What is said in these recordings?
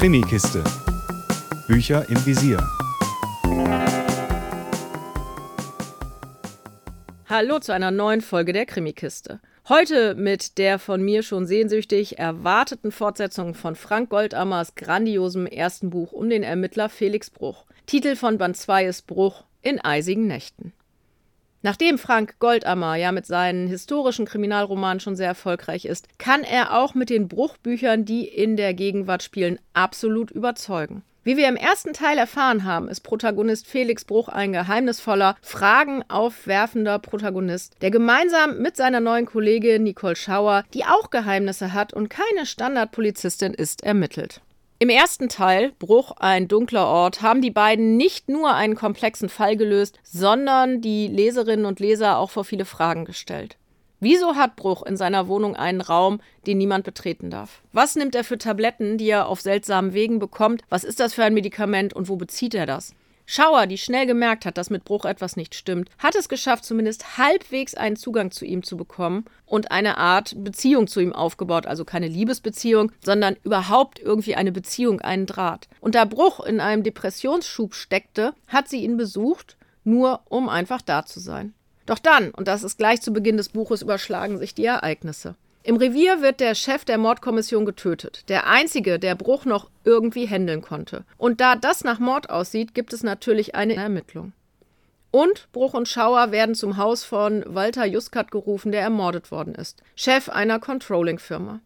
Krimikiste. Bücher im Visier. Hallo zu einer neuen Folge der Krimikiste. Heute mit der von mir schon sehnsüchtig erwarteten Fortsetzung von Frank Goldammers grandiosem ersten Buch um den Ermittler Felix Bruch. Titel von Band 2 ist Bruch in eisigen Nächten. Nachdem Frank Goldammer ja mit seinen historischen Kriminalromanen schon sehr erfolgreich ist, kann er auch mit den Bruchbüchern, die in der Gegenwart spielen, absolut überzeugen. Wie wir im ersten Teil erfahren haben, ist Protagonist Felix Bruch ein geheimnisvoller, Fragen aufwerfender Protagonist, der gemeinsam mit seiner neuen Kollegin Nicole Schauer, die auch Geheimnisse hat und keine Standardpolizistin ist, ermittelt. Im ersten Teil, Bruch, ein dunkler Ort, haben die beiden nicht nur einen komplexen Fall gelöst, sondern die Leserinnen und Leser auch vor viele Fragen gestellt. Wieso hat Bruch in seiner Wohnung einen Raum, den niemand betreten darf? Was nimmt er für Tabletten, die er auf seltsamen Wegen bekommt? Was ist das für ein Medikament und wo bezieht er das? Schauer, die schnell gemerkt hat, dass mit Bruch etwas nicht stimmt, hat es geschafft, zumindest halbwegs einen Zugang zu ihm zu bekommen und eine Art Beziehung zu ihm aufgebaut. Also keine Liebesbeziehung, sondern überhaupt irgendwie eine Beziehung, einen Draht. Und da Bruch in einem Depressionsschub steckte, hat sie ihn besucht, nur um einfach da zu sein. Doch dann, und das ist gleich zu Beginn des Buches, überschlagen sich die Ereignisse. Im Revier wird der Chef der Mordkommission getötet. Der einzige, der Bruch noch irgendwie handeln konnte. Und da das nach Mord aussieht, gibt es natürlich eine Ermittlung. Und Bruch und Schauer werden zum Haus von Walter Juskat gerufen, der ermordet worden ist. Chef einer Controlling-Firma.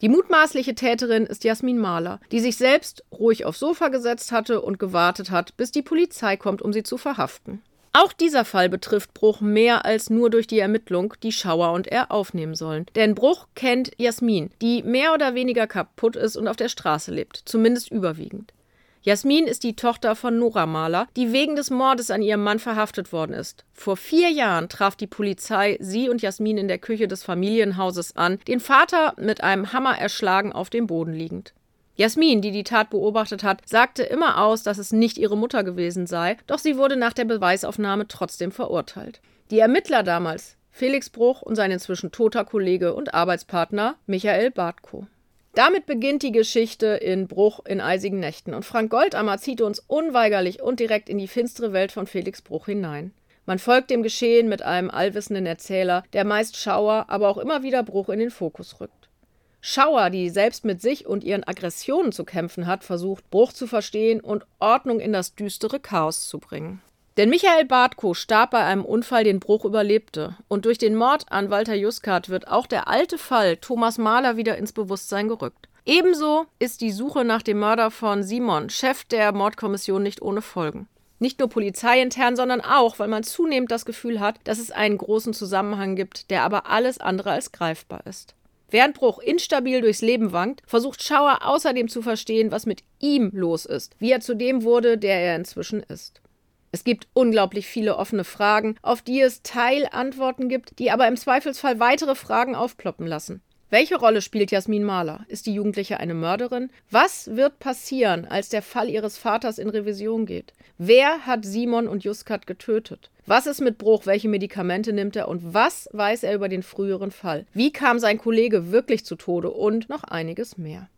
Die mutmaßliche Täterin ist Jasmin Mahler, die sich selbst ruhig aufs Sofa gesetzt hatte und gewartet hat, bis die Polizei kommt, um sie zu verhaften. Auch dieser Fall betrifft Bruch mehr als nur durch die Ermittlung, die Schauer und er aufnehmen sollen. Denn Bruch kennt Jasmin, die mehr oder weniger kaputt ist und auf der Straße lebt, zumindest überwiegend. Jasmin ist die Tochter von Nora Mahler, die wegen des Mordes an ihrem Mann verhaftet worden ist. Vor vier Jahren traf die Polizei sie und Jasmin in der Küche des Familienhauses an, den Vater mit einem Hammer erschlagen auf dem Boden liegend. Jasmin, die die Tat beobachtet hat, sagte immer aus, dass es nicht ihre Mutter gewesen sei, doch sie wurde nach der Beweisaufnahme trotzdem verurteilt. Die Ermittler damals, Felix Bruch und sein inzwischen toter Kollege und Arbeitspartner Michael Bartko. Damit beginnt die Geschichte in Bruch in eisigen Nächten und Frank Goldammer zieht uns unweigerlich und direkt in die finstere Welt von Felix Bruch hinein. Man folgt dem Geschehen mit einem allwissenden Erzähler, der meist Schauer, aber auch immer wieder Bruch in den Fokus rückt. Schauer, die selbst mit sich und ihren Aggressionen zu kämpfen hat, versucht, Bruch zu verstehen und Ordnung in das düstere Chaos zu bringen. Denn Michael Bartko starb bei einem Unfall, den Bruch überlebte. Und durch den Mord an Walter Juskat wird auch der alte Fall Thomas Mahler wieder ins Bewusstsein gerückt. Ebenso ist die Suche nach dem Mörder von Simon, Chef der Mordkommission, nicht ohne Folgen. Nicht nur polizeiintern, sondern auch, weil man zunehmend das Gefühl hat, dass es einen großen Zusammenhang gibt, der aber alles andere als greifbar ist. Während Bruch instabil durchs Leben wankt, versucht Schauer außerdem zu verstehen, was mit ihm los ist, wie er zu dem wurde, der er inzwischen ist. Es gibt unglaublich viele offene Fragen, auf die es Teilantworten gibt, die aber im Zweifelsfall weitere Fragen aufploppen lassen. Welche Rolle spielt Jasmin Mahler? Ist die Jugendliche eine Mörderin? Was wird passieren, als der Fall ihres Vaters in Revision geht? Wer hat Simon und Juskat getötet? Was ist mit Bruch? Welche Medikamente nimmt er? Und was weiß er über den früheren Fall? Wie kam sein Kollege wirklich zu Tode? Und noch einiges mehr.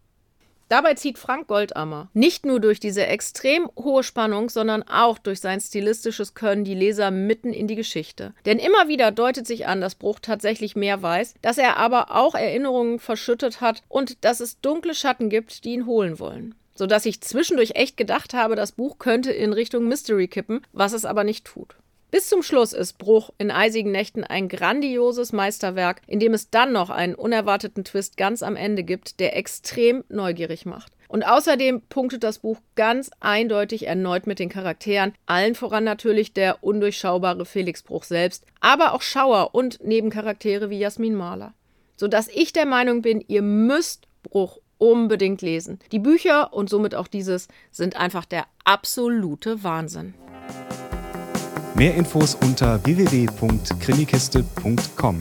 Dabei zieht Frank Goldammer nicht nur durch diese extrem hohe Spannung, sondern auch durch sein stilistisches Können die Leser mitten in die Geschichte. Denn immer wieder deutet sich an, dass Bruch tatsächlich mehr weiß, dass er aber auch Erinnerungen verschüttet hat und dass es dunkle Schatten gibt, die ihn holen wollen. Sodass ich zwischendurch echt gedacht habe, das Buch könnte in Richtung Mystery kippen, was es aber nicht tut. Bis zum Schluss ist Bruch in eisigen Nächten ein grandioses Meisterwerk, in dem es dann noch einen unerwarteten Twist ganz am Ende gibt, der extrem neugierig macht. Und außerdem punktet das Buch ganz eindeutig erneut mit den Charakteren, allen voran natürlich der undurchschaubare Felix Bruch selbst, aber auch Schauer und Nebencharaktere wie Jasmin Mahler. Sodass ich der Meinung bin, ihr müsst Bruch unbedingt lesen. Die Bücher und somit auch dieses sind einfach der absolute Wahnsinn. Mehr Infos unter www.krimikiste.com.